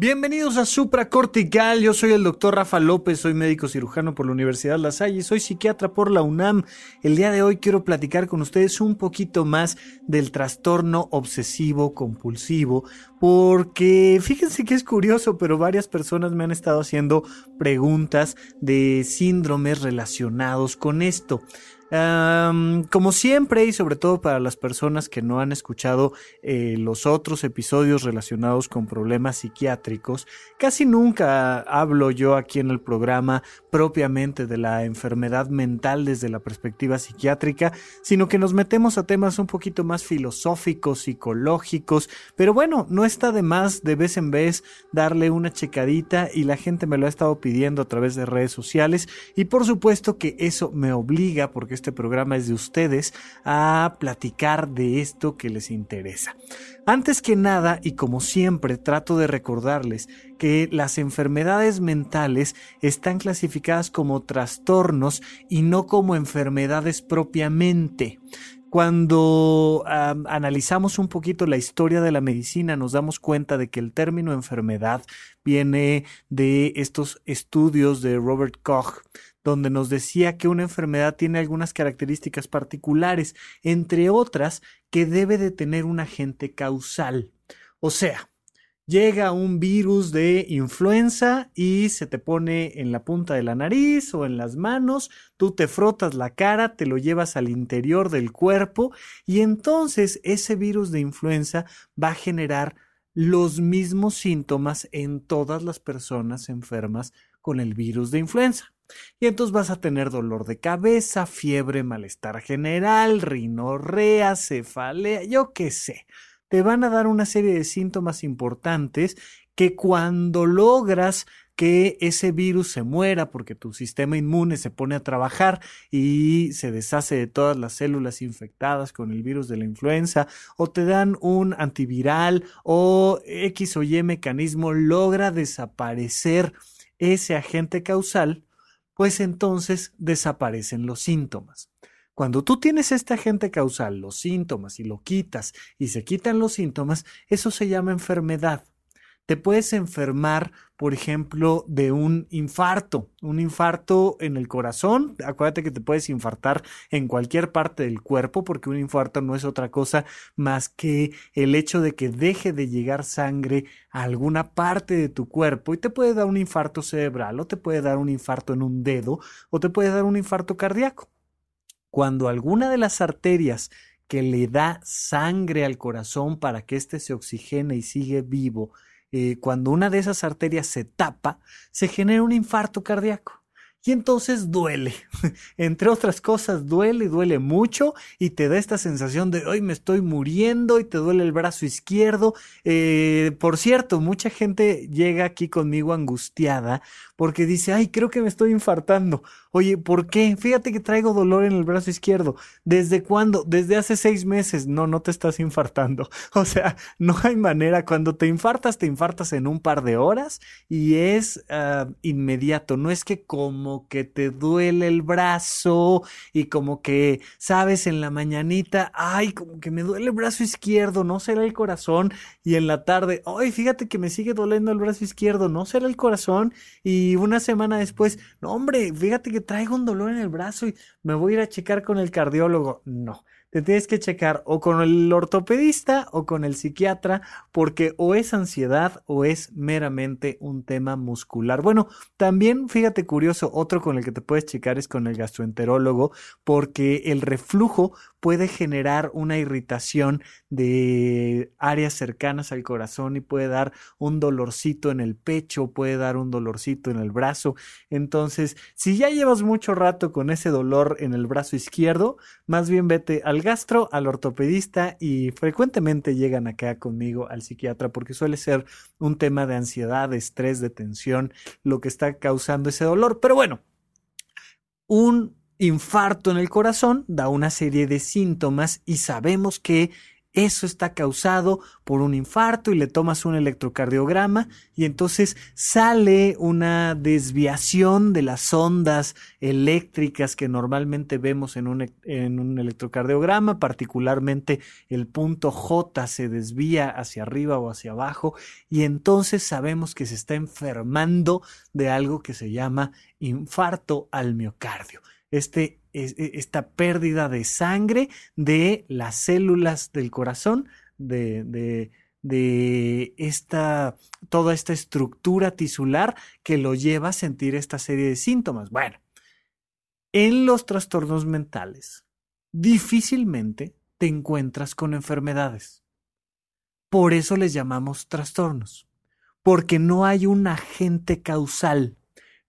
Bienvenidos a Supra Cortical. Yo soy el doctor Rafa López, soy médico cirujano por la Universidad La Salle soy psiquiatra por la UNAM. El día de hoy quiero platicar con ustedes un poquito más del trastorno obsesivo compulsivo, porque fíjense que es curioso, pero varias personas me han estado haciendo preguntas de síndromes relacionados con esto como siempre y sobre todo para las personas que no han escuchado eh, los otros episodios relacionados con problemas psiquiátricos, casi nunca hablo yo aquí en el programa propiamente de la enfermedad mental desde la perspectiva psiquiátrica, sino que nos metemos a temas un poquito más filosóficos, psicológicos, pero bueno, no está de más de vez en vez darle una checadita y la gente me lo ha estado pidiendo a través de redes sociales y por supuesto que eso me obliga porque este programa es de ustedes, a platicar de esto que les interesa. Antes que nada, y como siempre, trato de recordarles que las enfermedades mentales están clasificadas como trastornos y no como enfermedades propiamente. Cuando analizamos un poquito la historia de la medicina, nos damos cuenta de que el término enfermedad viene de estos estudios de Robert Koch, donde nos decía que una enfermedad tiene algunas características particulares, entre otras que debe de tener un agente causal. O sea, llega un virus de influenza y se te pone en la punta de la nariz o en las manos, tú te frotas la cara, te lo llevas al interior del cuerpo y entonces ese virus de influenza va a generar los mismos síntomas en todas las personas enfermas con el virus de influenza. Y entonces vas a tener dolor de cabeza, fiebre, malestar general, rinorrea, cefalea, yo qué sé te van a dar una serie de síntomas importantes que cuando logras que ese virus se muera porque tu sistema inmune se pone a trabajar y se deshace de todas las células infectadas con el virus de la influenza o te dan un antiviral o X o Y mecanismo logra desaparecer ese agente causal, pues entonces desaparecen los síntomas. Cuando tú tienes este agente causal, los síntomas, y lo quitas y se quitan los síntomas, eso se llama enfermedad. Te puedes enfermar, por ejemplo, de un infarto, un infarto en el corazón. Acuérdate que te puedes infartar en cualquier parte del cuerpo porque un infarto no es otra cosa más que el hecho de que deje de llegar sangre a alguna parte de tu cuerpo y te puede dar un infarto cerebral o te puede dar un infarto en un dedo o te puede dar un infarto cardíaco cuando alguna de las arterias que le da sangre al corazón para que éste se oxigene y sigue vivo, eh, cuando una de esas arterias se tapa, se genera un infarto cardíaco. Y entonces duele. Entre otras cosas, duele duele mucho y te da esta sensación de hoy me estoy muriendo y te duele el brazo izquierdo. Eh, por cierto, mucha gente llega aquí conmigo angustiada porque dice, ay, creo que me estoy infartando. Oye, ¿por qué? Fíjate que traigo dolor en el brazo izquierdo. ¿Desde cuándo? Desde hace seis meses. No, no te estás infartando. O sea, no hay manera. Cuando te infartas, te infartas en un par de horas y es ah, inmediato. No es que como que te duele el brazo y como que sabes en la mañanita, ay, como que me duele el brazo izquierdo, no será el corazón. Y en la tarde, ay, fíjate que me sigue doliendo el brazo izquierdo, no será el corazón. Y una semana después, no hombre, fíjate que traigo un dolor en el brazo y me voy a ir a checar con el cardiólogo. No, te tienes que checar o con el ortopedista o con el psiquiatra porque o es ansiedad o es meramente un tema muscular. Bueno, también fíjate curioso, otro con el que te puedes checar es con el gastroenterólogo porque el reflujo puede generar una irritación de áreas cercanas al corazón y puede dar un dolorcito en el pecho, puede dar un dolorcito en el brazo. Entonces, si ya llevas mucho rato con ese dolor en el brazo izquierdo, más bien vete al gastro, al ortopedista y frecuentemente llegan acá conmigo al psiquiatra porque suele ser un tema de ansiedad, de estrés, de tensión, lo que está causando ese dolor. Pero bueno, un infarto en el corazón da una serie de síntomas y sabemos que eso está causado por un infarto y le tomas un electrocardiograma y entonces sale una desviación de las ondas eléctricas que normalmente vemos en un, en un electrocardiograma, particularmente el punto J se desvía hacia arriba o hacia abajo y entonces sabemos que se está enfermando de algo que se llama infarto al miocardio. Este e, esta pérdida de sangre de las células del corazón, de, de, esta, toda esta estructura tisular que lo lleva a sentir esta serie de síntomas. Bueno, en los trastornos mentales, difícilmente te encuentras con enfermedades. Por eso les llamamos trastornos, porque no hay un agente causal.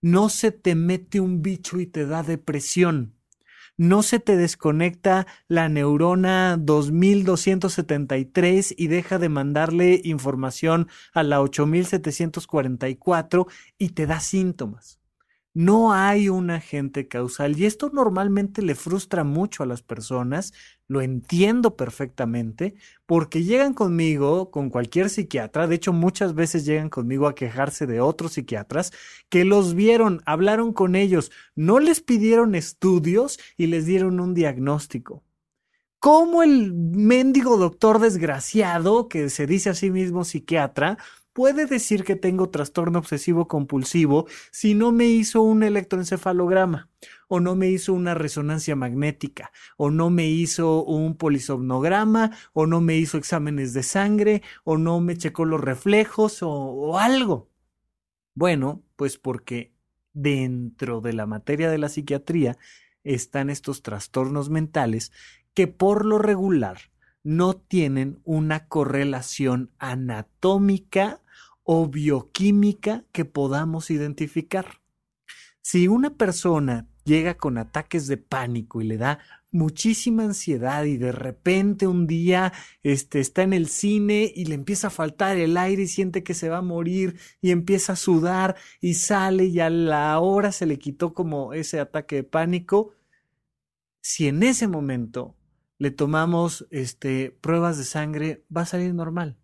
No se te mete un bicho y te da depresión no se te desconecta la neurona 2273 y deja de mandarle información a la 8744 y te da síntomas. No hay un agente causal y esto normalmente le frustra mucho a las personas, lo entiendo perfectamente, porque llegan conmigo, con cualquier psiquiatra, de hecho muchas veces llegan conmigo a quejarse de otros psiquiatras que los vieron, hablaron con ellos, no les pidieron estudios y les dieron un diagnóstico. ¿Cómo el mendigo doctor desgraciado, que se dice a sí mismo psiquiatra, puede decir que tengo trastorno obsesivo compulsivo si no me hizo un electroencefalograma o no me hizo una resonancia magnética o no me hizo un polisomnograma o no me hizo exámenes de sangre o no me checó los reflejos o, o algo. Bueno, pues porque dentro de la materia de la psiquiatría están estos trastornos mentales que por lo regular no tienen una correlación anatómica o bioquímica que podamos identificar. Si una persona llega con ataques de pánico y le da muchísima ansiedad y de repente un día este, está en el cine y le empieza a faltar el aire y siente que se va a morir y empieza a sudar y sale y a la hora se le quitó como ese ataque de pánico, si en ese momento le tomamos este, pruebas de sangre, va a salir normal.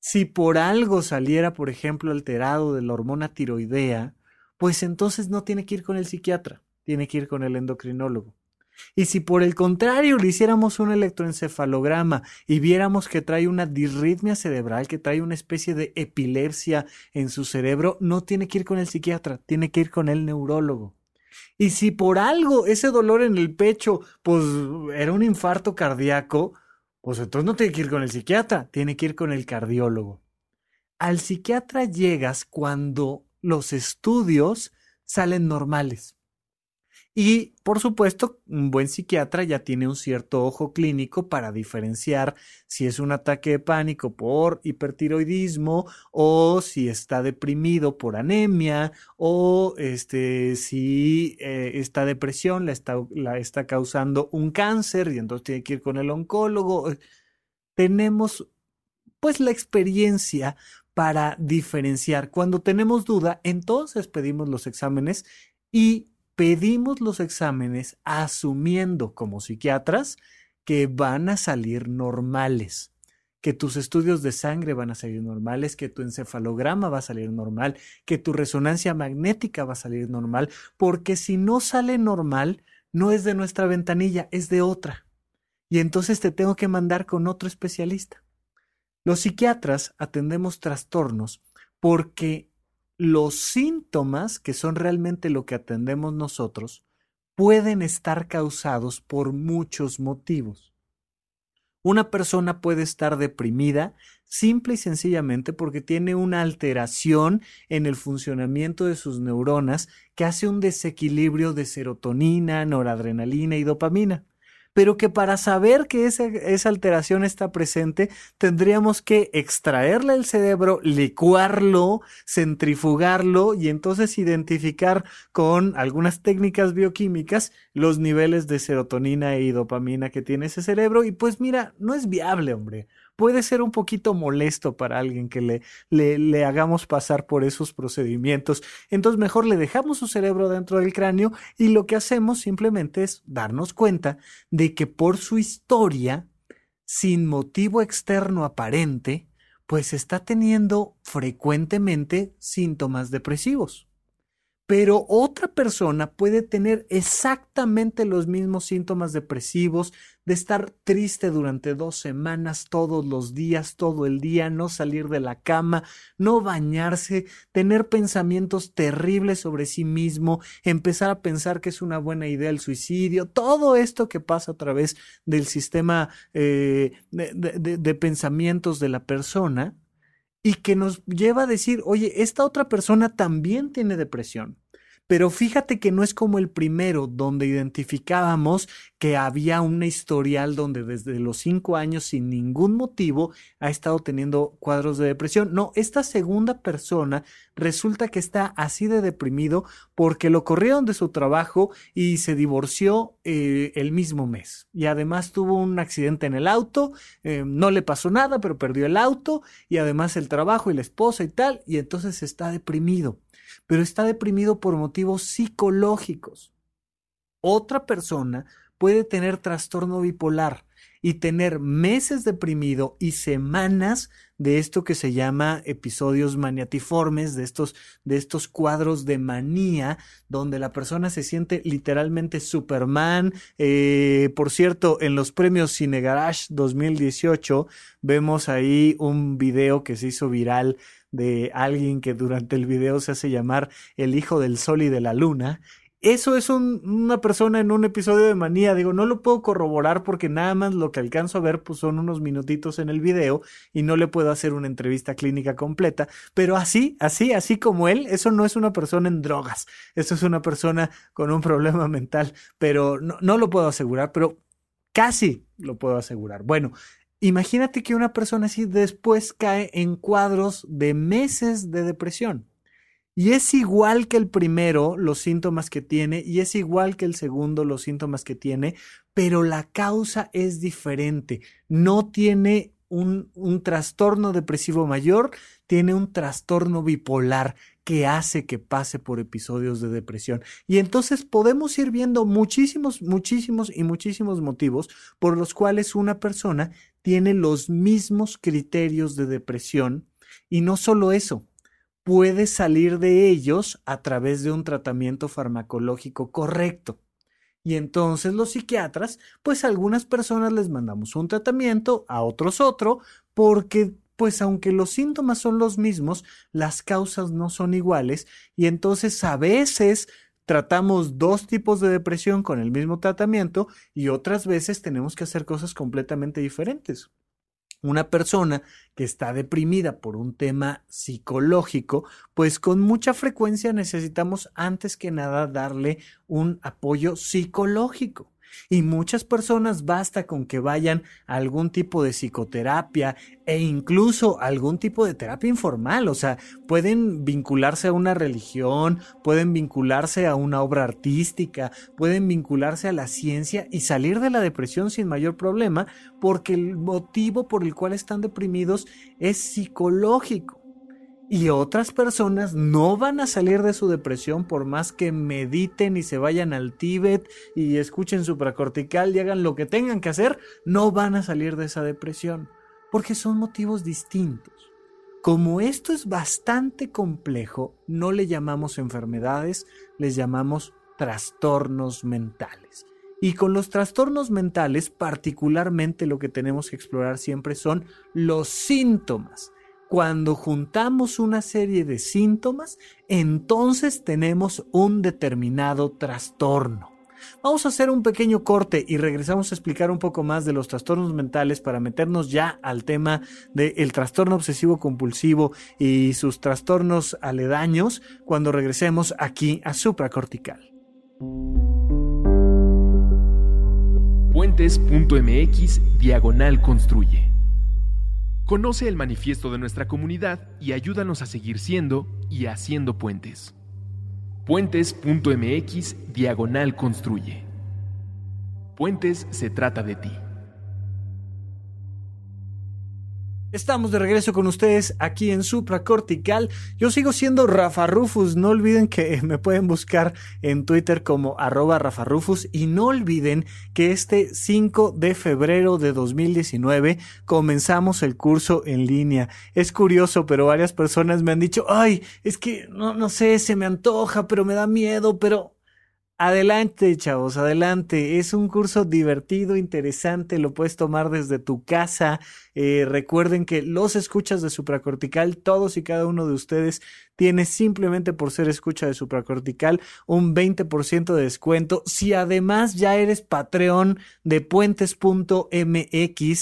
Si por algo saliera, por ejemplo, alterado de la hormona tiroidea, pues entonces no tiene que ir con el psiquiatra, tiene que ir con el endocrinólogo. Y si por el contrario le hiciéramos un electroencefalograma y viéramos que trae una disritmia cerebral, que trae una especie de epilepsia en su cerebro, no tiene que ir con el psiquiatra, tiene que ir con el neurólogo. Y si por algo ese dolor en el pecho, pues era un infarto cardíaco, pues entonces no tiene que ir con el psiquiatra, tiene que ir con el cardiólogo. Al psiquiatra llegas cuando los estudios salen normales. Y, por supuesto, un buen psiquiatra ya tiene un cierto ojo clínico para diferenciar si es un ataque de pánico por hipertiroidismo o si está deprimido por anemia o este, si eh, esta depresión la está, la está causando un cáncer y entonces tiene que ir con el oncólogo. Tenemos pues la experiencia para diferenciar. Cuando tenemos duda, entonces pedimos los exámenes y pedimos los exámenes asumiendo como psiquiatras que van a salir normales, que tus estudios de sangre van a salir normales, que tu encefalograma va a salir normal, que tu resonancia magnética va a salir normal, porque si no sale normal, no es de nuestra ventanilla, es de otra. Y entonces te tengo que mandar con otro especialista. Los psiquiatras atendemos trastornos porque los síntomas, que son realmente lo que atendemos nosotros, pueden estar causados por muchos motivos. Una persona puede estar deprimida simple y sencillamente porque tiene una alteración en el funcionamiento de sus neuronas que hace un desequilibrio de serotonina, noradrenalina y dopamina pero que para saber que esa, esa alteración está presente, tendríamos que extraerle el cerebro, licuarlo, centrifugarlo y entonces identificar con algunas técnicas bioquímicas los niveles de serotonina y dopamina que tiene ese cerebro. Y pues mira, no es viable, hombre puede ser un poquito molesto para alguien que le, le, hagamos pasar por esos procedimientos. Entonces mejor le dejamos su cerebro dentro del cráneo y lo que hacemos simplemente es darnos cuenta de que por su historia sin motivo externo aparente, pues está teniendo frecuentemente síntomas depresivos. Pero otra persona puede tener exactamente los mismos síntomas depresivos de estar triste durante dos semanas, todos los días, todo el día, no salir de la cama, no bañarse, tener pensamientos terribles sobre sí mismo, empezar a pensar que es una buena idea el suicidio, todo esto que pasa a través del sistema eh, de, de pensamientos de la persona y que nos lleva a decir, oye, esta otra persona también tiene depresión. Pero fíjate que no es como el primero, donde identificábamos que había una historial donde desde los cinco años, sin ningún motivo, ha estado teniendo cuadros de depresión. No, esta segunda persona resulta que está así de deprimido porque lo corrieron de su trabajo y se divorció eh, el mismo mes. Y además tuvo un accidente en el auto, eh, no le pasó nada, pero perdió el auto y además el trabajo y la esposa y tal, y entonces está deprimido pero está deprimido por motivos psicológicos. Otra persona puede tener trastorno bipolar y tener meses deprimido y semanas de esto que se llama episodios maniatiformes, de estos, de estos cuadros de manía, donde la persona se siente literalmente Superman. Eh, por cierto, en los premios Cine Garage 2018 vemos ahí un video que se hizo viral de alguien que durante el video se hace llamar el hijo del sol y de la luna. Eso es una persona en un episodio de manía. Digo, no lo puedo corroborar porque nada más lo que alcanzo a ver pues, son unos minutitos en el video y no le puedo hacer una entrevista clínica completa. Pero así, así, así como él, eso no es una persona en drogas. Eso es una persona con un problema mental. Pero no, no lo puedo asegurar, pero casi lo puedo asegurar. Bueno, Imagínate que una persona así después cae en cuadros de meses de depresión. Y es igual que el primero los síntomas que tiene y es igual que el segundo los síntomas que tiene, pero la causa es diferente. No tiene un, un trastorno depresivo mayor, tiene un trastorno bipolar que hace que pase por episodios de depresión. Y entonces podemos ir viendo muchísimos, muchísimos y muchísimos motivos por los cuales una persona tiene los mismos criterios de depresión y no solo eso, puede salir de ellos a través de un tratamiento farmacológico correcto. Y entonces los psiquiatras, pues a algunas personas les mandamos un tratamiento, a otros otro, porque pues aunque los síntomas son los mismos, las causas no son iguales y entonces a veces tratamos dos tipos de depresión con el mismo tratamiento y otras veces tenemos que hacer cosas completamente diferentes. Una persona que está deprimida por un tema psicológico, pues con mucha frecuencia necesitamos antes que nada darle un apoyo psicológico. Y muchas personas basta con que vayan a algún tipo de psicoterapia e incluso algún tipo de terapia informal. O sea, pueden vincularse a una religión, pueden vincularse a una obra artística, pueden vincularse a la ciencia y salir de la depresión sin mayor problema porque el motivo por el cual están deprimidos es psicológico. Y otras personas no van a salir de su depresión por más que mediten y se vayan al Tíbet y escuchen supracortical y hagan lo que tengan que hacer, no van a salir de esa depresión, porque son motivos distintos. Como esto es bastante complejo, no le llamamos enfermedades, les llamamos trastornos mentales. Y con los trastornos mentales, particularmente lo que tenemos que explorar siempre son los síntomas cuando juntamos una serie de síntomas, entonces tenemos un determinado trastorno. Vamos a hacer un pequeño corte y regresamos a explicar un poco más de los trastornos mentales para meternos ya al tema del trastorno obsesivo compulsivo y sus trastornos aledaños cuando regresemos aquí a supracortical. Puentes.mx diagonal construye. Conoce el manifiesto de nuestra comunidad y ayúdanos a seguir siendo y haciendo puentes. Puentes.mx diagonal construye. Puentes se trata de ti. Estamos de regreso con ustedes aquí en Supracortical. Yo sigo siendo Rafa Rufus. No olviden que me pueden buscar en Twitter como arroba Rafa Rufus. Y no olviden que este 5 de febrero de 2019 comenzamos el curso en línea. Es curioso, pero varias personas me han dicho, ay, es que no, no sé, se me antoja, pero me da miedo, pero Adelante, chavos, adelante. Es un curso divertido, interesante, lo puedes tomar desde tu casa. Eh, recuerden que los escuchas de supracortical, todos y cada uno de ustedes tiene simplemente por ser escucha de supracortical un 20% de descuento. Si además ya eres Patreon de puentes.mx,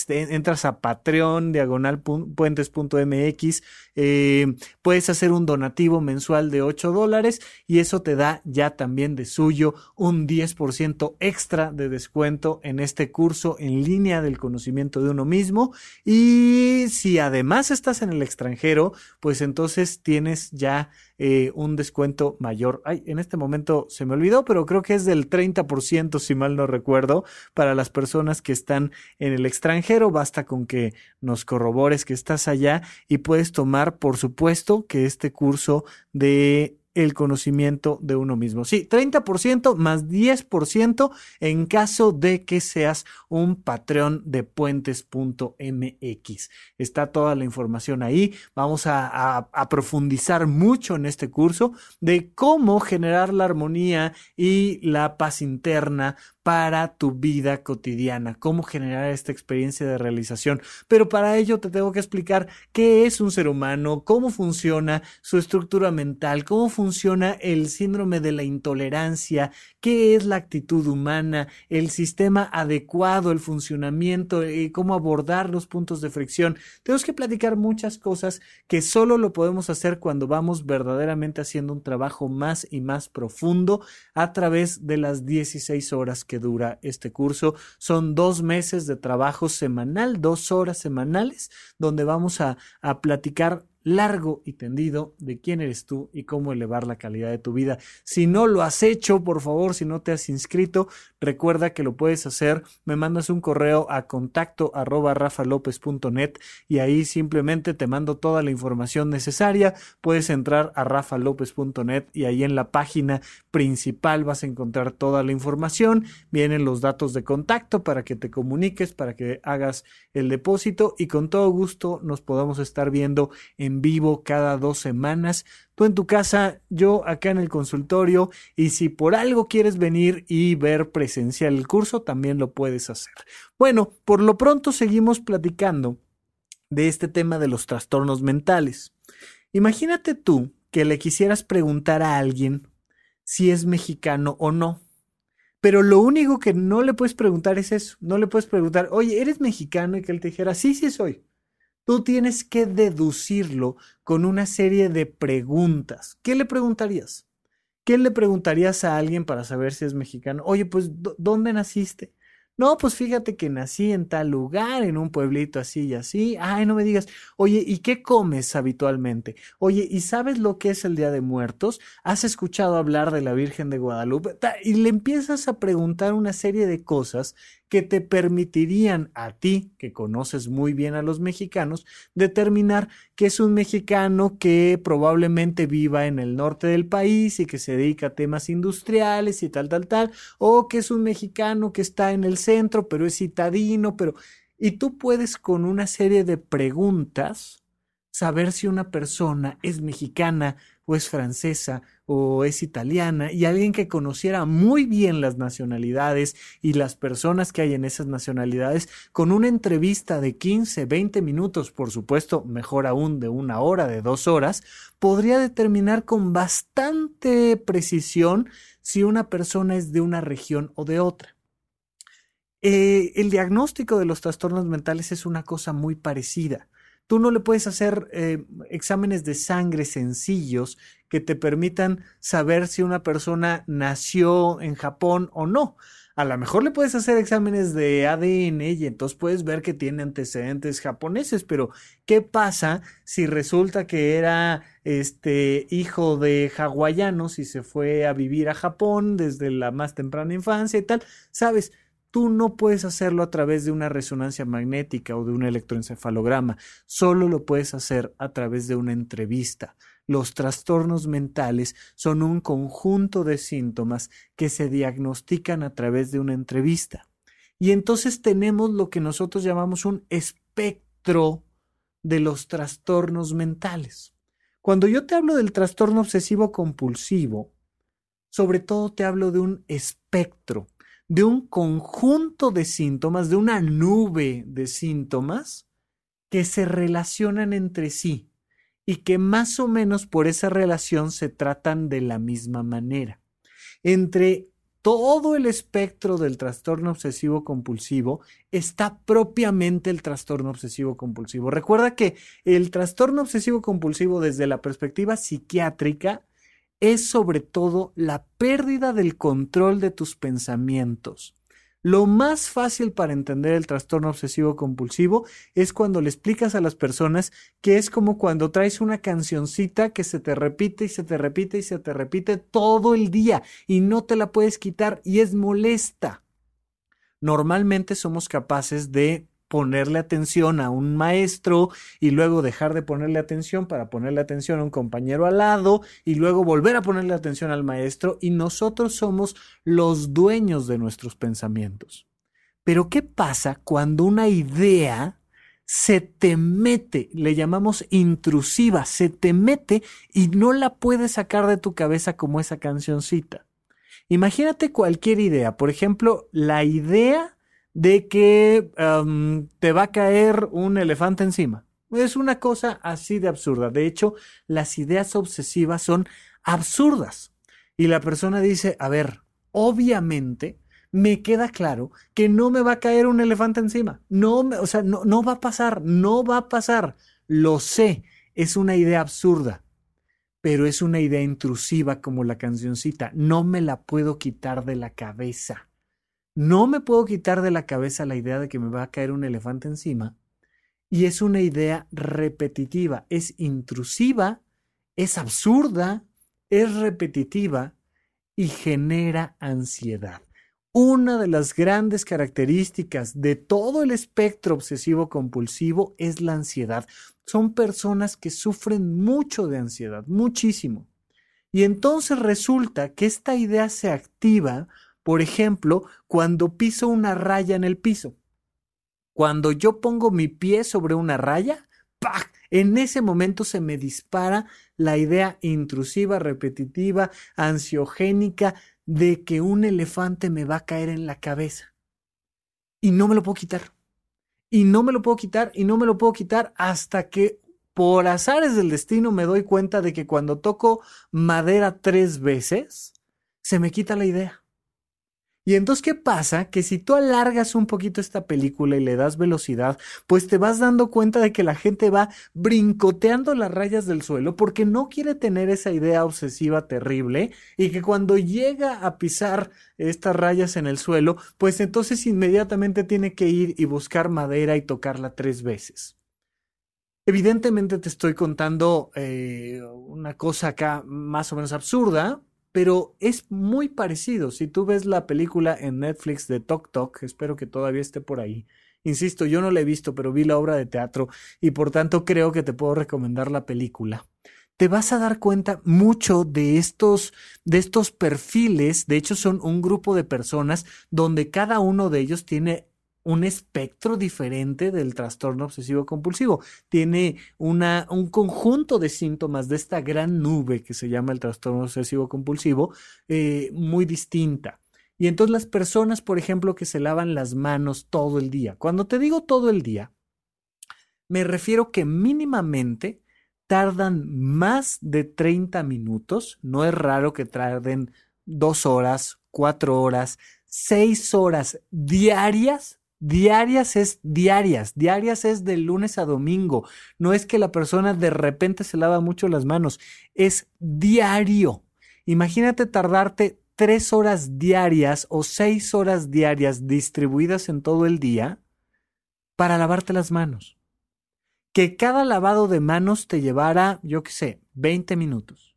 entras a Patreon diagonal puentes.mx, eh, puedes hacer un donativo mensual de 8 dólares y eso te da ya también de suyo un 10% extra de descuento en este curso en línea del conocimiento de uno mismo. Y si además estás en el extranjero, pues entonces tienes ya eh, un descuento mayor. Ay, en este momento se me olvidó, pero creo que es del 30%, si mal no recuerdo, para las personas que están en el extranjero. Basta con que nos corrobores que estás allá y puedes tomar, por supuesto, que este curso de el conocimiento de uno mismo. Sí, 30% más 10% en caso de que seas un patrón de puentes.mx. Está toda la información ahí. Vamos a, a, profundizar mucho en este curso de cómo generar la armonía y la paz interna para tu vida cotidiana, cómo generar esta experiencia de realización. Pero para ello te tengo que explicar qué es un ser humano, cómo funciona su estructura mental, cómo funciona el síndrome de la intolerancia, qué es la actitud humana, el sistema adecuado, el funcionamiento, eh, cómo abordar los puntos de fricción. Tenemos que platicar muchas cosas que solo lo podemos hacer cuando vamos verdaderamente haciendo un trabajo más y más profundo a través de las 16 horas que dura este curso. Son dos meses de trabajo semanal, dos horas semanales, donde vamos a platicar largo y tendido de quién eres tú y cómo elevar la calidad de tu vida. Si no lo has hecho, por favor, si no te has inscrito, recuerda que lo puedes hacer. Me mandas un correo a contacto arroba rafalopez.net y ahí simplemente te mando toda la información necesaria. Puedes entrar a rafalopez.net y ahí en la página principal vas a encontrar toda la información. Vienen los datos de contacto para que te comuniques, para que hagas el depósito y con todo gusto nos podamos estar viendo en vivo cada dos semanas, tú en tu casa, yo acá en el consultorio, y si por algo quieres venir y ver presencial el curso, también lo puedes hacer. Bueno, por lo pronto seguimos platicando de este tema de los trastornos mentales. Imagínate tú que le quisieras preguntar a alguien si es mexicano o no. Pero lo único que no le puedes preguntar es eso. No le puedes preguntar, oye, ¿eres mexicano? Y que él te dijera, sí, sí soy. Tú tienes que deducirlo con una serie de preguntas. ¿Qué le preguntarías? ¿Qué le preguntarías a alguien para saber si es mexicano? Oye, pues, ¿dónde naciste? No, pues fíjate que nací en tal lugar, en un pueblito así y así. Ay, no me digas, oye, ¿y qué comes habitualmente? Oye, ¿y sabes lo que es el Día de Muertos? ¿Has escuchado hablar de la Virgen de Guadalupe? Y le empiezas a preguntar una serie de cosas que te permitirían a ti, que conoces muy bien a los mexicanos, determinar que es un mexicano que probablemente viva en el norte del país y que se dedica a temas industriales y tal, tal, tal, o que es un mexicano que está en el centro, pero es citadino, pero... Y tú puedes con una serie de preguntas saber si una persona es mexicana o es francesa o es italiana y alguien que conociera muy bien las nacionalidades y las personas que hay en esas nacionalidades con una entrevista de 15, 20 minutos, por supuesto, mejor aún de una hora, de dos horas, podría determinar con bastante precisión si una persona es de una región o de otra. Eh, el diagnóstico de los trastornos mentales es una cosa muy parecida. Tú no le puedes hacer eh, exámenes de sangre sencillos que te permitan saber si una persona nació en Japón o no. A lo mejor le puedes hacer exámenes de ADN y entonces puedes ver que tiene antecedentes japoneses, pero ¿qué pasa si resulta que era este hijo de hawaianos y se fue a vivir a Japón desde la más temprana infancia y tal? Sabes, Tú no puedes hacerlo a través de una resonancia magnética o de un electroencefalograma, solo lo puedes hacer a través de una entrevista. Los trastornos mentales son un conjunto de síntomas que se diagnostican a través de una entrevista. Y entonces tenemos lo que nosotros llamamos un espectro de los trastornos mentales. Cuando yo te hablo del trastorno obsesivo compulsivo, sobre todo te hablo de un espectro, de un conjunto de síntomas, de una nube de síntomas que se relacionan entre sí y que más o menos por esa relación se tratan de la misma manera. Entre todo el espectro del trastorno obsesivo compulsivo está propiamente el trastorno obsesivo compulsivo. Recuerda que el trastorno obsesivo compulsivo desde la perspectiva psiquiátrica es sobre todo la pérdida del control de tus pensamientos. Lo más fácil para entender el trastorno obsesivo compulsivo es cuando le explicas a las personas que es como cuando traes una cancioncita que se te repite y se te repite y se te repite todo el día y no te la puedes quitar y es molesta. Normalmente somos capaces de ponerle atención a un maestro y luego dejar de ponerle atención para ponerle atención a un compañero al lado y luego volver a ponerle atención al maestro y nosotros somos los dueños de nuestros pensamientos. Pero ¿qué pasa cuando una idea se te mete, le llamamos intrusiva, se te mete y no la puedes sacar de tu cabeza como esa cancioncita? Imagínate cualquier idea, por ejemplo, la idea de que te va a caer un elefante encima. Es una cosa así de absurda. De hecho, las ideas obsesivas son absurdas. Y la persona dice, a ver, obviamente me queda claro que no me va a caer un elefante encima. No, o sea, no, no va a pasar, no va a pasar. Lo sé, es una idea absurda, pero es una idea intrusiva como la cancioncita. No me la puedo quitar de la cabeza. No me puedo quitar de la cabeza la idea de que me va a caer un elefante encima. Y es una idea repetitiva, es intrusiva, es absurda, es repetitiva y genera ansiedad. Una de las grandes características de todo el espectro obsesivo compulsivo es la ansiedad. Son personas que sufren mucho de ansiedad, muchísimo. Y entonces resulta que esta idea se activa por ejemplo, cuando piso una raya en el piso. Cuando yo pongo mi pie sobre una raya. En ese momento se me dispara la idea intrusiva, repetitiva, ansiogénica de que un elefante me va a caer en la cabeza. Y no me lo puedo quitar. Y no me lo puedo quitar y no me lo puedo quitar hasta que por azares del destino me doy cuenta de que cuando toco madera tres veces, se me quita la idea. Y entonces, ¿qué pasa? Que si tú alargas un poquito esta película y le das velocidad, pues te vas dando cuenta de que la gente va brincoteando las rayas del suelo porque no quiere tener esa idea obsesiva terrible y que cuando llega a pisar estas rayas en el suelo, pues entonces inmediatamente tiene que ir y buscar madera y tocarla tres veces. Evidentemente te estoy contando eh, una cosa acá más o menos absurda, pero es muy parecido. Si tú ves la película en Netflix de Tok Tok, espero que todavía esté por ahí. Insisto, yo no la he visto, pero vi la obra de teatro y por tanto creo que te puedo recomendar la película. Te vas a dar cuenta mucho de estos, de estos perfiles. De hecho, son un grupo de personas donde cada uno de ellos tiene un espectro diferente del trastorno obsesivo compulsivo. Tiene una, un conjunto de síntomas de esta gran nube que se llama el trastorno obsesivo compulsivo eh, muy distinta. Y entonces las personas, por ejemplo, que se lavan las manos todo el día. Cuando te digo todo el día, me refiero que mínimamente tardan más de 30 minutos. No es raro que tarden dos horas, cuatro horas, seis horas diarias Diarias es diarias, diarias es de lunes a domingo. No es que la persona de repente se lava mucho las manos, es diario. Imagínate tardarte tres horas diarias o seis horas diarias distribuidas en todo el día para lavarte las manos. Que cada lavado de manos te llevara, yo qué sé, 20 minutos.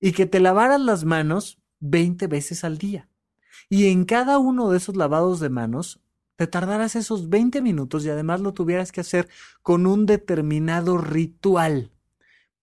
Y que te lavaras las manos 20 veces al día. Y en cada uno de esos lavados de manos te tardarás esos 20 minutos y además lo tuvieras que hacer con un determinado ritual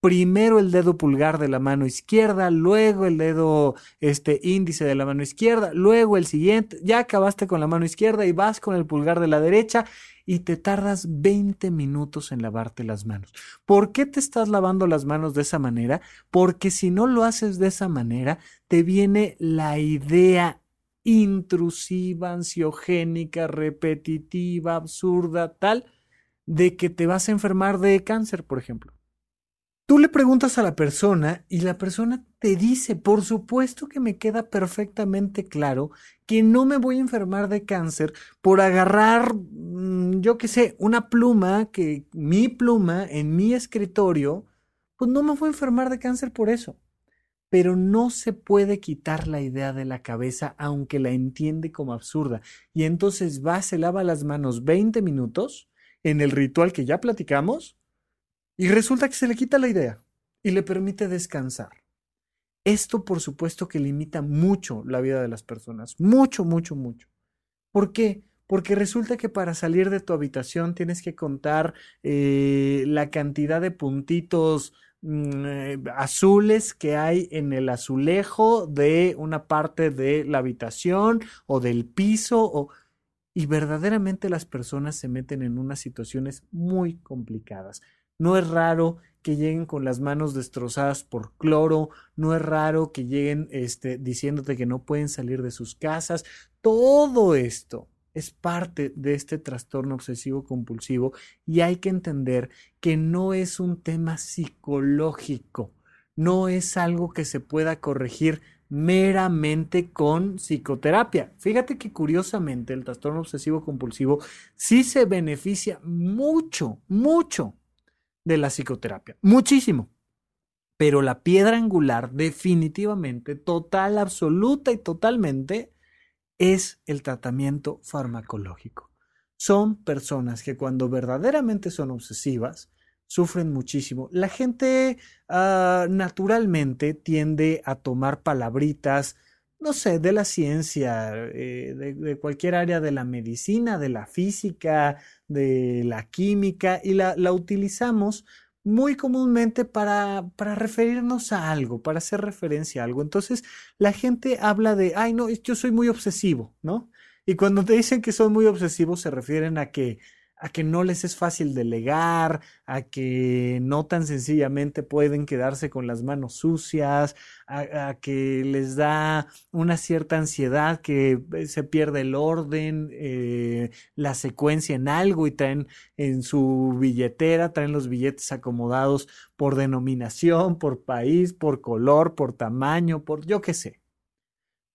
primero el dedo pulgar de la mano izquierda, luego el dedo este índice de la mano izquierda, luego el siguiente, ya acabaste con la mano izquierda y vas con el pulgar de la derecha y te tardas 20 minutos en lavarte las manos. ¿Por qué te estás lavando las manos de esa manera? Porque si no lo haces de esa manera, te viene la idea intrusiva, ansiogénica, repetitiva, absurda, tal, de que te vas a enfermar de cáncer, por ejemplo. Tú le preguntas a la persona y la persona te dice, por supuesto que me queda perfectamente claro que no me voy a enfermar de cáncer por agarrar, mm, yo qué sé, una pluma, que mi pluma en mi escritorio, pues no me voy a enfermar de cáncer por eso. Pero no se puede quitar la idea de la cabeza aunque la entiende como absurda. Y entonces va, se lava las manos 20 minutos en el ritual que ya platicamos y resulta que se le quita la idea y le permite descansar. Esto, por supuesto, que limita mucho la vida de las personas. Mucho, mucho, mucho. ¿Por qué? Porque resulta que para salir de tu habitación tienes que contar eh, la cantidad de puntitos mm, eh, azules que hay en el azulejo de una parte de la habitación o del piso o y verdaderamente las personas se meten en unas situaciones muy complicadas. No es raro que lleguen con las manos destrozadas por cloro, no es raro que lleguen este, diciéndote que no pueden salir de sus casas. Todo esto es parte de este trastorno obsesivo compulsivo y hay que entender que no es un tema psicológico, no es algo que se pueda corregir meramente con psicoterapia. Fíjate que curiosamente el trastorno obsesivo compulsivo sí se beneficia mucho, mucho de la psicoterapia. Muchísimo. Pero la piedra angular definitivamente, total, absoluta y totalmente, es el tratamiento farmacológico. Son personas que cuando verdaderamente son obsesivas, sufren muchísimo. La gente ah, naturalmente tiende a tomar palabritas, no sé, de la ciencia, eh, de, cualquier área de la medicina, de la física, de la química y la, la utilizamos muy comúnmente para, para, referirnos a algo, para hacer referencia a algo. Entonces la gente habla de, ay, no, yo soy muy obsesivo, ¿no? Y cuando te dicen que son muy obsesivos se refieren a que a que no les es fácil delegar, a que no tan sencillamente pueden quedarse con las manos sucias, a, que les da una cierta ansiedad, que eh, se pierde el orden, eh, la secuencia en algo y traen en su billetera, traen los billetes acomodados por denominación, por país, por color, por tamaño, por yo qué sé.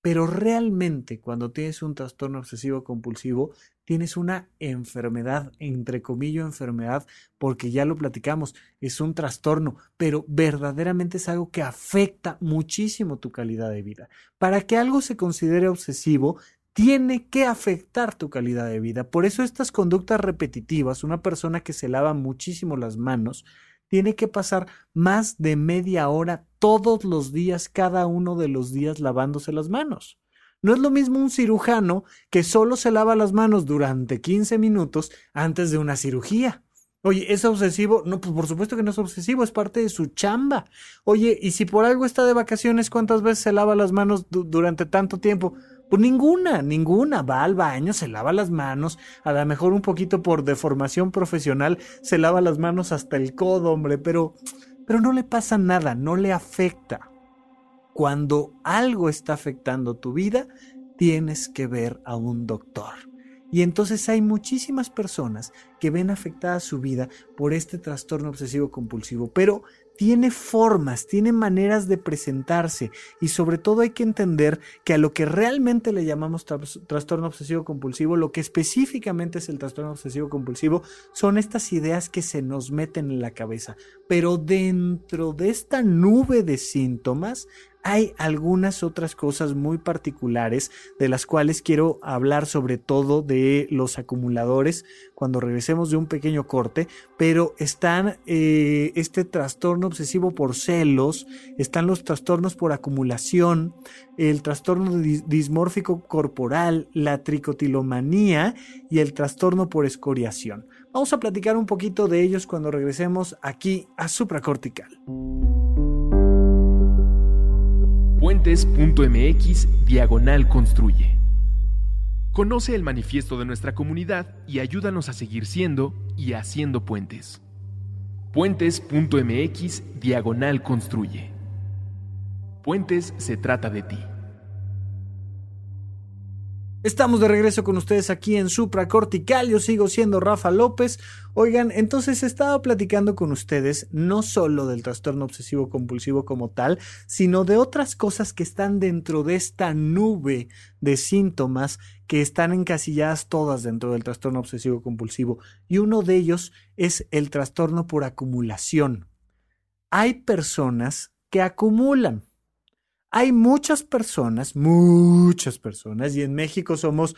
Pero realmente cuando tienes un trastorno obsesivo compulsivo, tienes una enfermedad, entre comillas enfermedad, porque ya lo platicamos, es un trastorno, pero verdaderamente es algo que afecta muchísimo tu calidad de vida. Para que algo se considere obsesivo, tiene que afectar tu calidad de vida. Por eso estas conductas repetitivas, una persona que se lava muchísimo las manos, tiene que pasar más de media hora todos los días, cada uno de los días lavándose las manos. No es lo mismo un cirujano que solo se lava las manos durante 15 minutos antes de una cirugía. Oye, ¿es obsesivo? No, pues por supuesto que no es obsesivo, es parte de su chamba. Oye, y si por algo está de vacaciones, ¿cuántas veces se lava las manos durante tanto tiempo? Pues ninguna, ninguna. Va al baño, se lava las manos, a lo mejor un poquito por deformación profesional, se lava las manos hasta el codo, hombre, pero, pero no le pasa nada, no le afecta. Cuando algo está afectando tu vida, tienes que ver a un doctor. Y entonces hay muchísimas personas que ven afectada su vida por este trastorno obsesivo compulsivo, pero tiene formas, tiene maneras de presentarse y sobre todo hay que entender que a lo que realmente le llamamos trastorno obsesivo compulsivo, lo que específicamente es el trastorno obsesivo compulsivo, son estas ideas que se nos meten en la cabeza. Pero dentro de esta nube de síntomas hay algunas otras cosas muy particulares de las cuales quiero hablar sobre todo de los acumuladores cuando regresemos de un pequeño corte, pero están eh, este trastorno obsesivo por celos, están los trastornos por acumulación, el trastorno dismórfico corporal, la tricotilomanía y el trastorno por escoriación. Vamos a platicar un poquito de ellos cuando regresemos aquí a supracortical. Puentes.mx Diagonal Construye. Conoce el manifiesto de nuestra comunidad y ayúdanos a seguir siendo y haciendo puentes. Puentes.mx Diagonal Construye. Puentes se trata de ti. Estamos de regreso con ustedes aquí en Supra Cortical. Yo sigo siendo Rafa López. Oigan, entonces he estado platicando con ustedes no solo del trastorno obsesivo compulsivo como tal, sino de otras cosas que están dentro de esta nube de síntomas que están encasilladas todas dentro del trastorno obsesivo compulsivo. Y uno de ellos es el trastorno por acumulación. Hay personas que acumulan hay muchas personas, muchas personas, y en México somos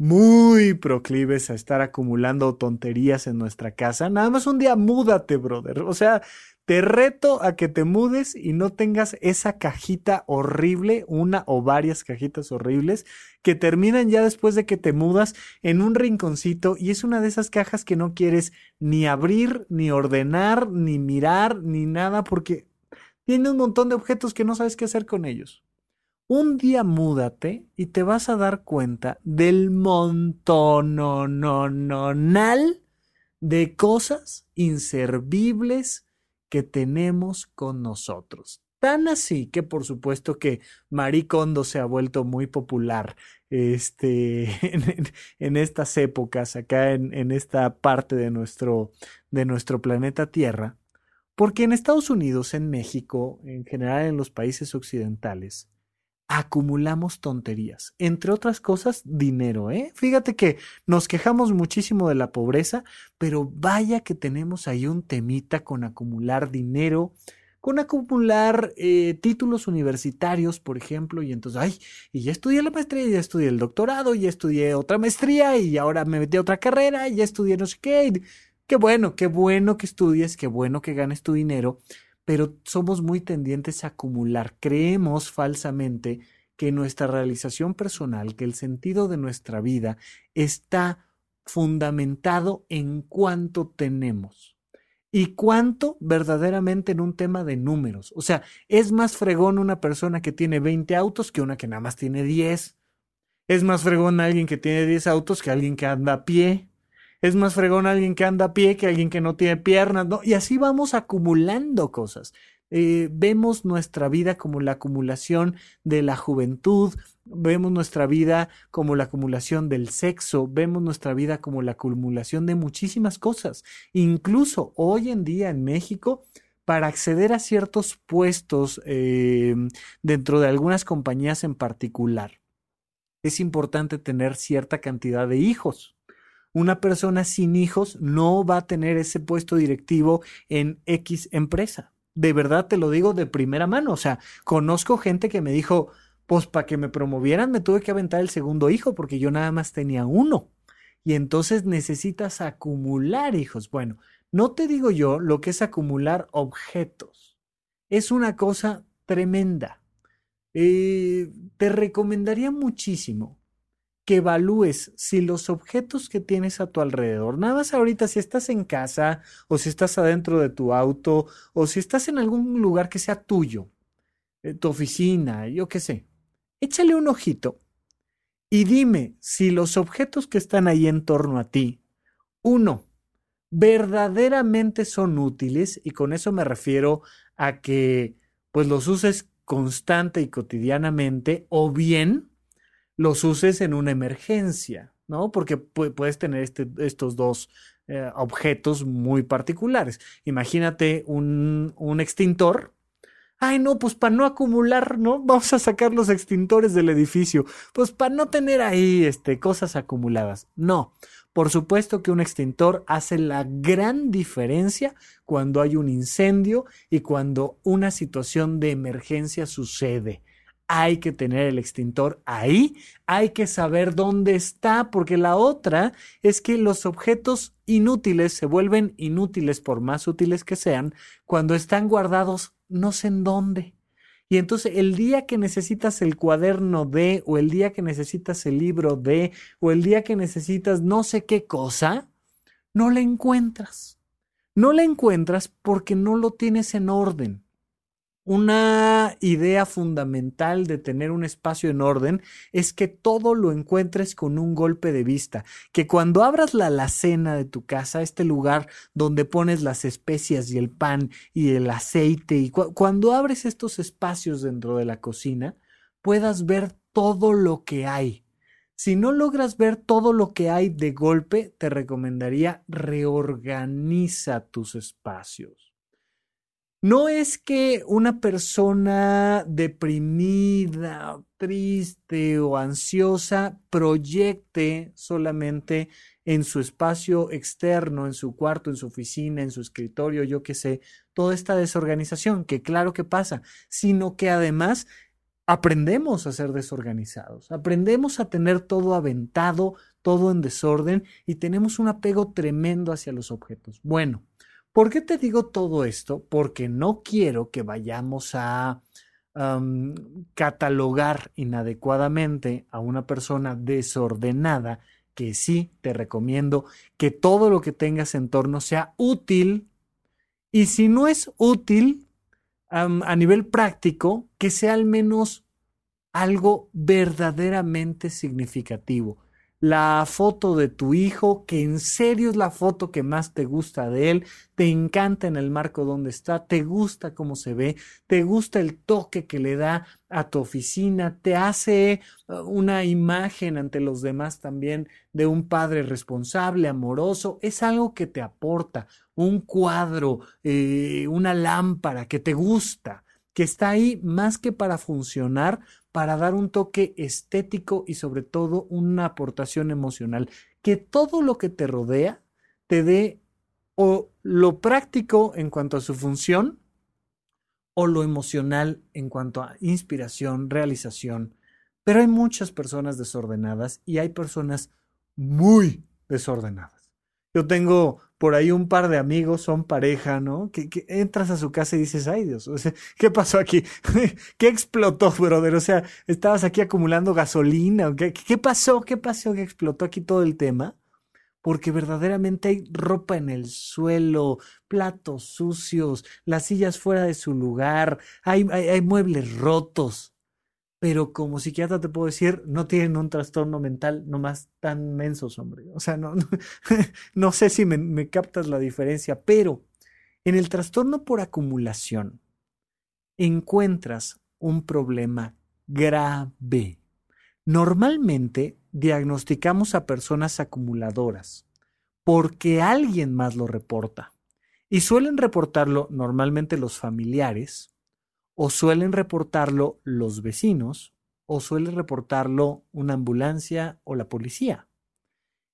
muy proclives a estar acumulando tonterías en nuestra casa. Nada más un día múdate, brother. O sea, te reto a que te mudes y no tengas esa cajita horrible, una o varias cajitas horribles, que terminan ya después de que te mudas en un rinconcito y es una de esas cajas que no quieres ni abrir, ni ordenar, ni mirar, ni nada, porque tiene un montón de objetos que no sabes qué hacer con ellos. Un día múdate y te vas a dar cuenta del montón de cosas inservibles que tenemos con nosotros. Tan así que por supuesto que Maricondo se ha vuelto muy popular este, en, estas épocas, acá en, en, esta parte de nuestro, de nuestro planeta Tierra, porque en Estados Unidos, en México, en general en los países occidentales, acumulamos tonterías. Entre otras cosas, dinero, ¿eh? Fíjate que nos quejamos muchísimo de la pobreza, pero vaya que tenemos ahí un temita con acumular dinero, con acumular eh, títulos universitarios, por ejemplo, y entonces, ay, y ya estudié la maestría, ya estudié el doctorado, ya estudié otra maestría, y ahora me metí a otra carrera, y ya estudié no sé qué. Qué bueno, qué bueno que estudies, qué bueno que ganes tu dinero, pero somos muy tendientes a acumular. Creemos falsamente que nuestra realización personal, que el sentido de nuestra vida está fundamentado en cuánto tenemos y cuánto verdaderamente en un tema de números. O sea, es más fregón una persona que tiene 20 autos que una que nada más tiene 10. Es más fregón alguien que tiene 10 autos que alguien que anda a pie es más fregón alguien que anda a pie que alguien que no tiene piernas, ¿no? Y así vamos acumulando cosas. Eh, vemos nuestra vida como la acumulación de la juventud, vemos nuestra vida como la acumulación del sexo, vemos nuestra vida como la acumulación de muchísimas cosas. Incluso hoy en día en México, para acceder a ciertos puestos eh, dentro de algunas compañías en particular, es importante tener cierta cantidad de hijos una persona sin hijos no va a tener ese puesto directivo en X empresa. De verdad te lo digo de primera mano. O sea, conozco gente que me dijo, pues para que me promovieran me tuve que aventar el segundo hijo porque yo nada más tenía uno. Y entonces necesitas acumular hijos. Bueno, no te digo yo lo que es acumular objetos. Es una cosa tremenda. Eh, te recomendaría muchísimo que evalúes si los objetos que tienes a tu alrededor, nada más ahorita si estás en casa o si estás adentro de tu auto o si estás en algún lugar que sea tuyo, eh, tu oficina, yo qué sé, échale un ojito y dime si los objetos que están ahí en torno a ti, uno, verdaderamente son útiles y con eso me refiero a que pues los uses constante y cotidianamente o bien los uses en una emergencia, ¿no? Porque puedes tener este, estos dos eh, objetos muy particulares. Imagínate un, un extintor. Ay, no, pues para no acumular, ¿no? Vamos a sacar los extintores del edificio. Pues para no tener ahí este, cosas acumuladas. No, Por supuesto que un extintor hace la gran diferencia cuando hay un incendio y cuando una situación de emergencia sucede hay que tener el extintor ahí, hay que saber dónde está, porque la otra es que los objetos inútiles se vuelven inútiles por más útiles que sean cuando están guardados no sé en dónde. Y entonces el día que necesitas el cuaderno de, o el día que necesitas el libro de, o el día que necesitas no sé qué cosa, no la encuentras. No la encuentras porque no lo tienes en orden. Una idea fundamental de tener un espacio en orden es que todo lo encuentres con un golpe de vista, que cuando abras la alacena de tu casa, este lugar donde pones las especias y el pan y el aceite, y cuando abres estos espacios dentro de la cocina, puedas ver todo lo que hay. Si no logras ver todo lo que hay de golpe, te recomendaría reorganiza tus espacios. No es que una persona deprimida, triste o ansiosa proyecte solamente en su espacio externo, en su cuarto, en su oficina, en su escritorio, yo qué sé, toda esta desorganización, que claro que pasa, sino que además aprendemos a ser desorganizados, aprendemos a tener todo aventado, todo en desorden y tenemos un apego tremendo hacia los objetos. Bueno, ¿Por qué te digo todo esto? Porque no quiero que vayamos a catalogar inadecuadamente a una persona desordenada, que sí te recomiendo que todo lo que tengas en torno sea útil y si no es útil a nivel práctico, que sea al menos algo verdaderamente significativo la foto de tu hijo, que en serio es la foto que más te gusta de él, te encanta en el marco donde está, te gusta cómo se ve, te gusta el toque que le da a tu oficina, te hace uh, una imagen ante los demás también de un padre responsable, amoroso, es algo que te aporta, un cuadro, eh, una lámpara que te gusta que está ahí más que para funcionar, para dar un toque estético y sobre todo una aportación emocional. Que todo lo que te rodea te dé o lo práctico en cuanto a su función o lo emocional en cuanto a inspiración, realización. Pero hay muchas personas desordenadas y hay personas muy desordenadas. Yo tengo por ahí un par de amigos son pareja, ¿no? Que, entras a su casa y dices, ay Dios, ¿qué pasó aquí? ¿Qué explotó, brother? O sea, estabas aquí acumulando gasolina, ¿qué, ¿qué pasó? ¿Qué pasó que explotó aquí todo el tema? Porque verdaderamente hay ropa en el suelo, platos sucios, las sillas fuera de su lugar, hay muebles rotos pero como psiquiatra te puedo decir, no tienen un trastorno mental nomás tan mensos, hombre. O sea, no, no, sé si me, me captas la diferencia, pero en el trastorno por acumulación encuentras un problema grave. Normalmente diagnosticamos a personas acumuladoras porque alguien más lo reporta. Y suelen reportarlo normalmente los familiares o suelen reportarlo los vecinos o suele reportarlo una ambulancia o la policía.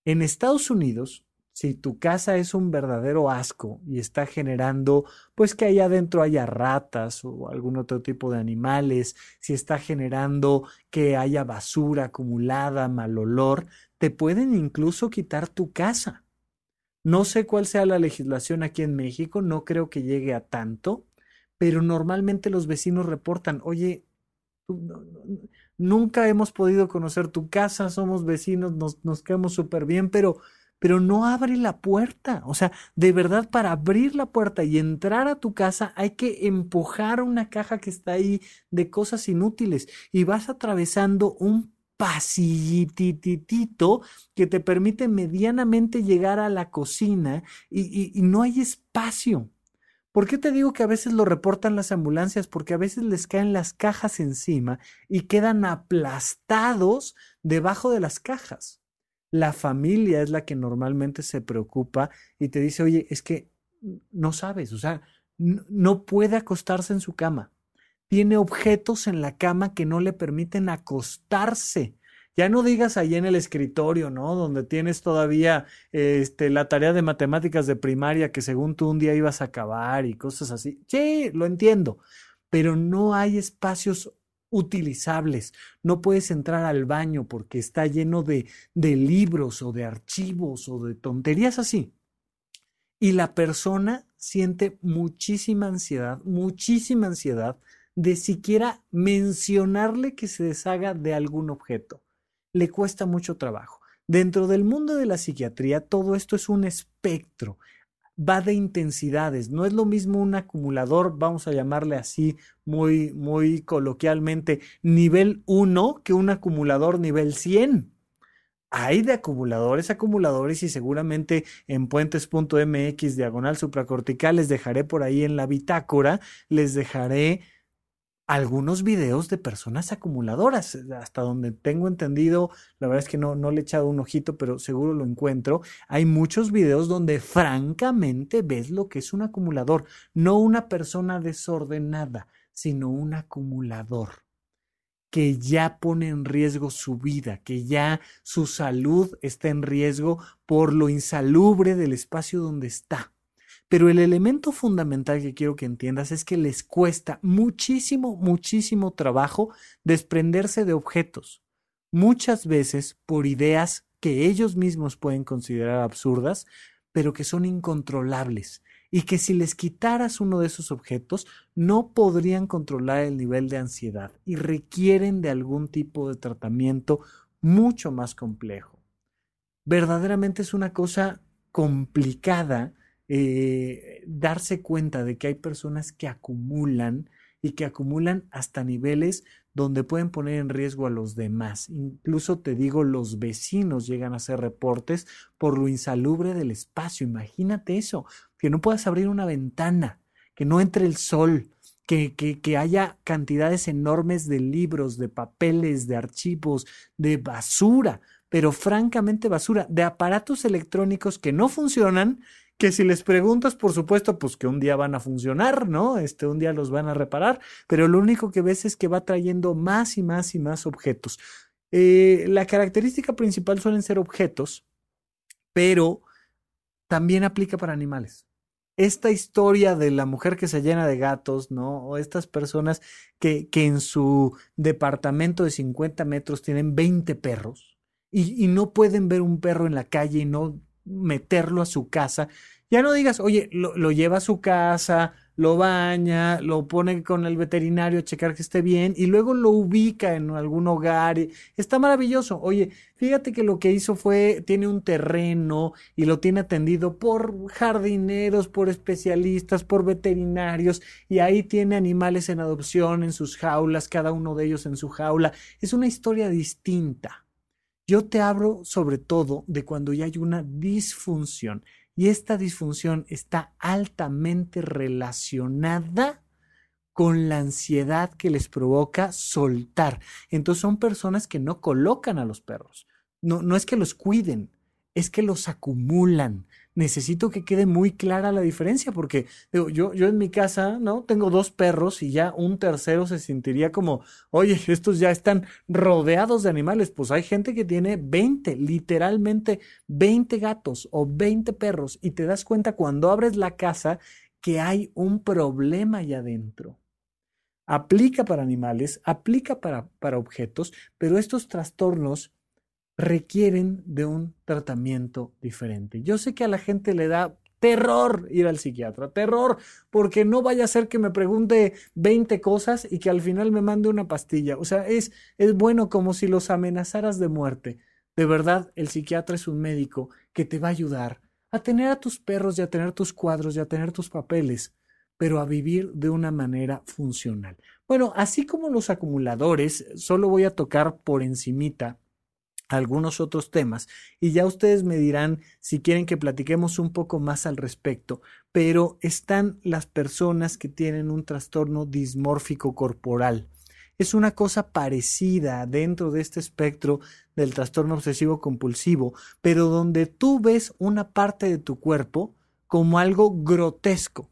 En Estados Unidos, si tu casa es un verdadero asco y está generando, pues que allá adentro haya ratas o algún otro tipo de animales, si está generando que haya basura acumulada, mal olor, te pueden incluso quitar tu casa. No sé cuál sea la legislación aquí en México, no creo que llegue a tanto, pero normalmente los vecinos reportan, oye, nunca hemos podido conocer tu casa, somos vecinos, nos, nos quedamos súper bien, pero, pero no abre la puerta. O sea, de verdad, para abrir la puerta y entrar a tu casa hay que empujar una caja que está ahí de cosas inútiles y vas atravesando un pasillititito que te permite medianamente llegar a la cocina y, y no hay espacio. ¿Por qué te digo que a veces lo reportan las ambulancias? Porque a veces les caen las cajas encima y quedan aplastados debajo de las cajas. La familia es la que normalmente se preocupa y te dice, oye, es que no sabes, o sea, no puede acostarse en su cama. Tiene objetos en la cama que no le permiten acostarse Ya no digas ahí en el escritorio, ¿no? Donde tienes todavía este, la tarea de matemáticas de primaria que según tú un día ibas a acabar y cosas así. Sí, lo entiendo, pero no hay espacios utilizables. No puedes entrar al baño porque está lleno de, de libros o de archivos o de tonterías así. Y la persona siente muchísima ansiedad, muchísima ansiedad de siquiera mencionarle que se deshaga de algún objeto. Le cuesta mucho trabajo. Dentro del mundo de la psiquiatría, todo esto es un espectro va de intensidades. No es lo mismo un acumulador, vamos a llamarle así muy, muy coloquialmente, nivel 1 que un acumulador nivel 100. Hay de acumuladores, acumuladores y seguramente en puentes.mx diagonal supracortical les dejaré por ahí en la bitácora, les dejaré algunos videos de personas acumuladoras. Eh, hasta donde tengo entendido, la verdad es que no, no le he echado un ojito, pero seguro lo encuentro. Hay muchos videos donde francamente ves lo que es un acumulador. No una persona desordenada, sino un acumulador que ya pone en riesgo su vida, que ya su salud está en riesgo por lo insalubre del espacio donde está. Pero el elemento fundamental que quiero que entiendas es que les cuesta muchísimo, muchísimo trabajo desprenderse de objetos, muchas veces por ideas que ellos mismos pueden considerar absurdas, pero que son incontrolables y que si les quitaras uno de esos objetos no podrían controlar el nivel de ansiedad y requieren de algún tipo de tratamiento mucho más complejo. Verdaderamente es una cosa complicada eh, darse cuenta de que hay personas que acumulan y que acumulan hasta niveles donde pueden poner en riesgo a los demás. Incluso te digo, los vecinos llegan a hacer reportes por lo insalubre del espacio. Imagínate eso, que no puedas abrir una ventana, que no entre el sol, que, que, que, haya cantidades enormes de libros, de papeles, de archivos, de basura, pero francamente basura, de aparatos electrónicos que no funcionan que si les preguntas, por supuesto, pues que un día van a funcionar, ¿no? Este, un día los van a reparar, pero lo único que ves es que va trayendo más y más y más objetos. Eh, la característica principal suelen ser objetos, pero también aplica para animales. Esta historia de la mujer que se llena de gatos, ¿no? O estas personas que, que en su departamento de 50 metros tienen 20 perros y, y no pueden ver un perro en la calle y no meterlo a su casa. Ya no digas, oye, lo, lleva a su casa, lo baña, lo pone con el veterinario a checar que esté bien y luego lo ubica en algún hogar. está maravilloso. Oye, fíjate que lo que hizo fue, tiene un terreno y lo tiene atendido por jardineros, por especialistas, por veterinarios y ahí tiene animales en adopción en sus jaulas, cada uno de ellos en su jaula. Es una historia distinta. Yo te hablo sobre todo de cuando ya hay una disfunción y esta disfunción está altamente relacionada con la ansiedad que les provoca soltar. Entonces son personas que no colocan a los perros. No, no es que los cuiden, es que los acumulan, necesito que quede muy clara la diferencia, porque yo, yo en mi casa, ¿no? Tengo dos perros y ya un tercero se sentiría como, oye, estos ya están rodeados de animales. Pues hay gente que tiene 20, literalmente 20 gatos o 20 perros y te das cuenta cuando abres la casa que hay un problema allá adentro. Aplica para animales, aplica para, para objetos, pero estos trastornos requieren de un tratamiento diferente. Yo sé que a la gente le da terror ir al psiquiatra, terror, porque no vaya a ser que me pregunte 20 cosas y que al final me mande una pastilla. O sea, es, es bueno como si los amenazaras de muerte. De verdad, el psiquiatra es un médico que te va a ayudar a tener a tus perros y a tener tus cuadros y a tener tus papeles, pero a vivir de una manera funcional. Bueno, así como los acumuladores, solo voy a tocar por encimita algunos otros temas y ya ustedes me dirán si quieren que platiquemos un poco más al respecto, pero están las personas que tienen un trastorno dismórfico corporal. Es una cosa parecida dentro de este espectro del trastorno obsesivo compulsivo, pero donde tú ves una parte de tu cuerpo como algo grotesco.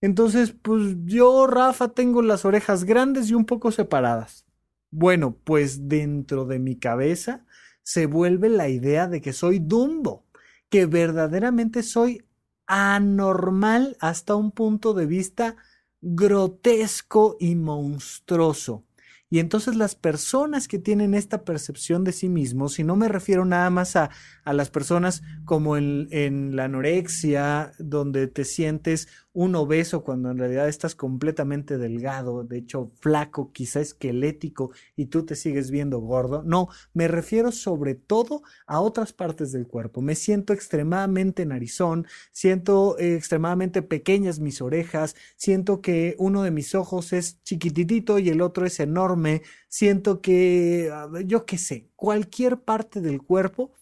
Entonces, pues yo, Rafa, tengo las orejas grandes y un poco separadas. Bueno, pues dentro de mi cabeza se vuelve la idea de que soy Dumbo, que verdaderamente soy anormal hasta un punto de vista grotesco y monstruoso. Y entonces las personas que tienen esta percepción de sí mismos, y no me refiero nada más a, a las personas como en, en, la anorexia, donde te sientes un obeso cuando en realidad estás completamente delgado, de hecho flaco, quizá esquelético, y tú te sigues viendo gordo. No, me refiero sobre todo a otras partes del cuerpo. Me siento extremadamente narizón, siento eh, extremadamente pequeñas mis orejas, siento que uno de mis ojos es chiquititito y el otro es enorme, siento que, yo qué sé, cualquier parte del cuerpo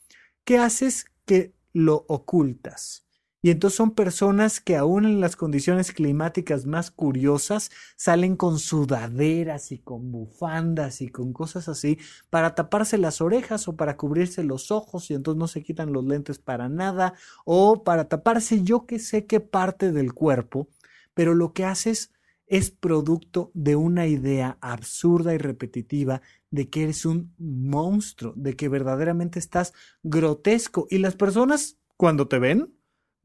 que haces que lo ocultas. Y entonces son personas que aún en las condiciones climáticas más curiosas salen con sudaderas y con bufandas y con cosas así para taparse las orejas o para cubrirse los ojos y entonces no se quitan los lentes para nada o para taparse yo que sé qué parte del cuerpo, pero lo que haces es producto de una idea absurda y repetitiva de que eres un monstruo, de que verdaderamente estás grotesco. Y las personas cuando te ven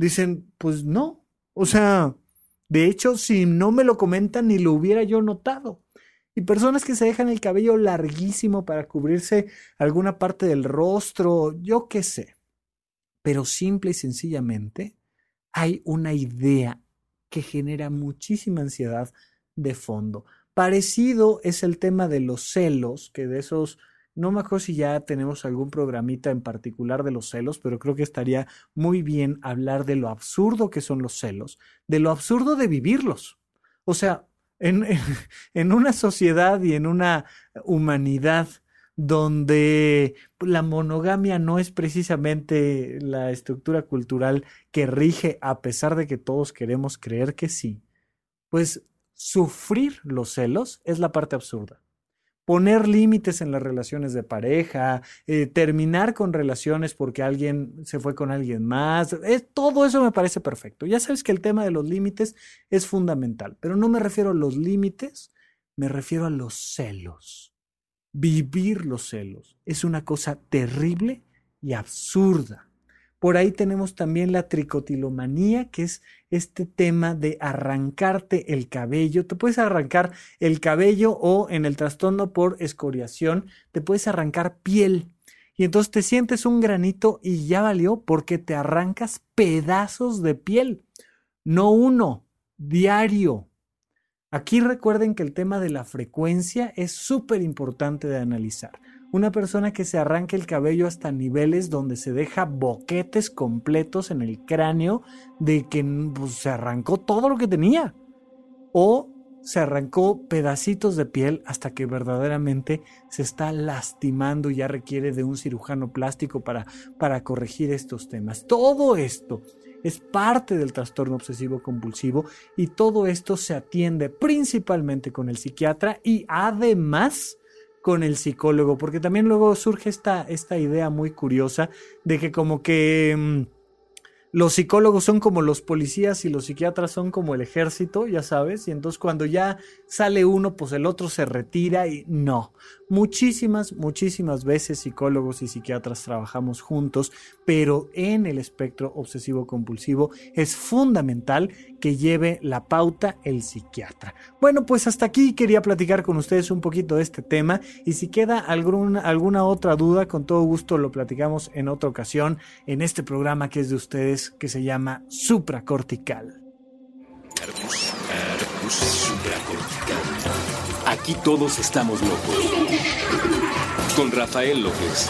dicen, pues no. O sea, de hecho, si no me lo comentan, ni lo hubiera yo notado. Y personas que se dejan el cabello larguísimo para cubrirse alguna parte del rostro, yo qué sé. Pero simple y sencillamente hay una idea que genera muchísima ansiedad de fondo. Parecido es el tema de los celos, que de esos no me acuerdo si ya tenemos algún programita en particular de los celos, pero creo que estaría muy bien hablar de lo absurdo que son los celos, de lo absurdo de vivirlos. O sea, en, en una sociedad y en una humanidad donde la monogamia no es precisamente la estructura cultural que rige a pesar de que todos queremos creer que sí, pues sufrir los celos es la parte absurda poner límites en las relaciones de pareja, eh, terminar con relaciones porque alguien se fue con alguien más, todo eso me parece perfecto. Ya sabes que el tema de los límites es fundamental, pero no me refiero a los límites, me refiero a los celos. Vivir los celos es una cosa terrible y absurda. Por ahí tenemos también la tricotilomanía, que es este tema de arrancarte el cabello. Te puedes arrancar el cabello o en el trastorno por escoriación, te puedes arrancar piel. Y entonces te sientes un granito y ya valió porque te arrancas pedazos de piel. No uno, diario. Aquí recuerden que el tema de la frecuencia es súper importante de analizar una persona que se arranca el cabello hasta niveles donde se deja boquetes completos en el cráneo de que pues, se arrancó todo lo que tenía. O se arrancó pedacitos de piel hasta que verdaderamente se está lastimando y ya requiere de un cirujano plástico para, para corregir estos temas. Todo esto es parte del trastorno obsesivo compulsivo y todo esto se atiende principalmente con el psiquiatra y además con el psicólogo, porque también luego surge esta, esta idea muy curiosa de que como que... Los psicólogos son como los policías y los psiquiatras son como el ejército, ya sabes, y entonces cuando ya sale uno, pues el otro se retira y no. Muchísimas, muchísimas veces psicólogos y psiquiatras trabajamos juntos, pero en el espectro obsesivo compulsivo es fundamental que lleve la pauta el psiquiatra. Bueno, pues hasta aquí quería platicar con ustedes un poquito de este tema y si queda alguna, alguna otra duda, con todo gusto lo platicamos en otra ocasión en este programa que es de ustedes que se llama supracortical. Aquí todos estamos locos. Con Rafael López.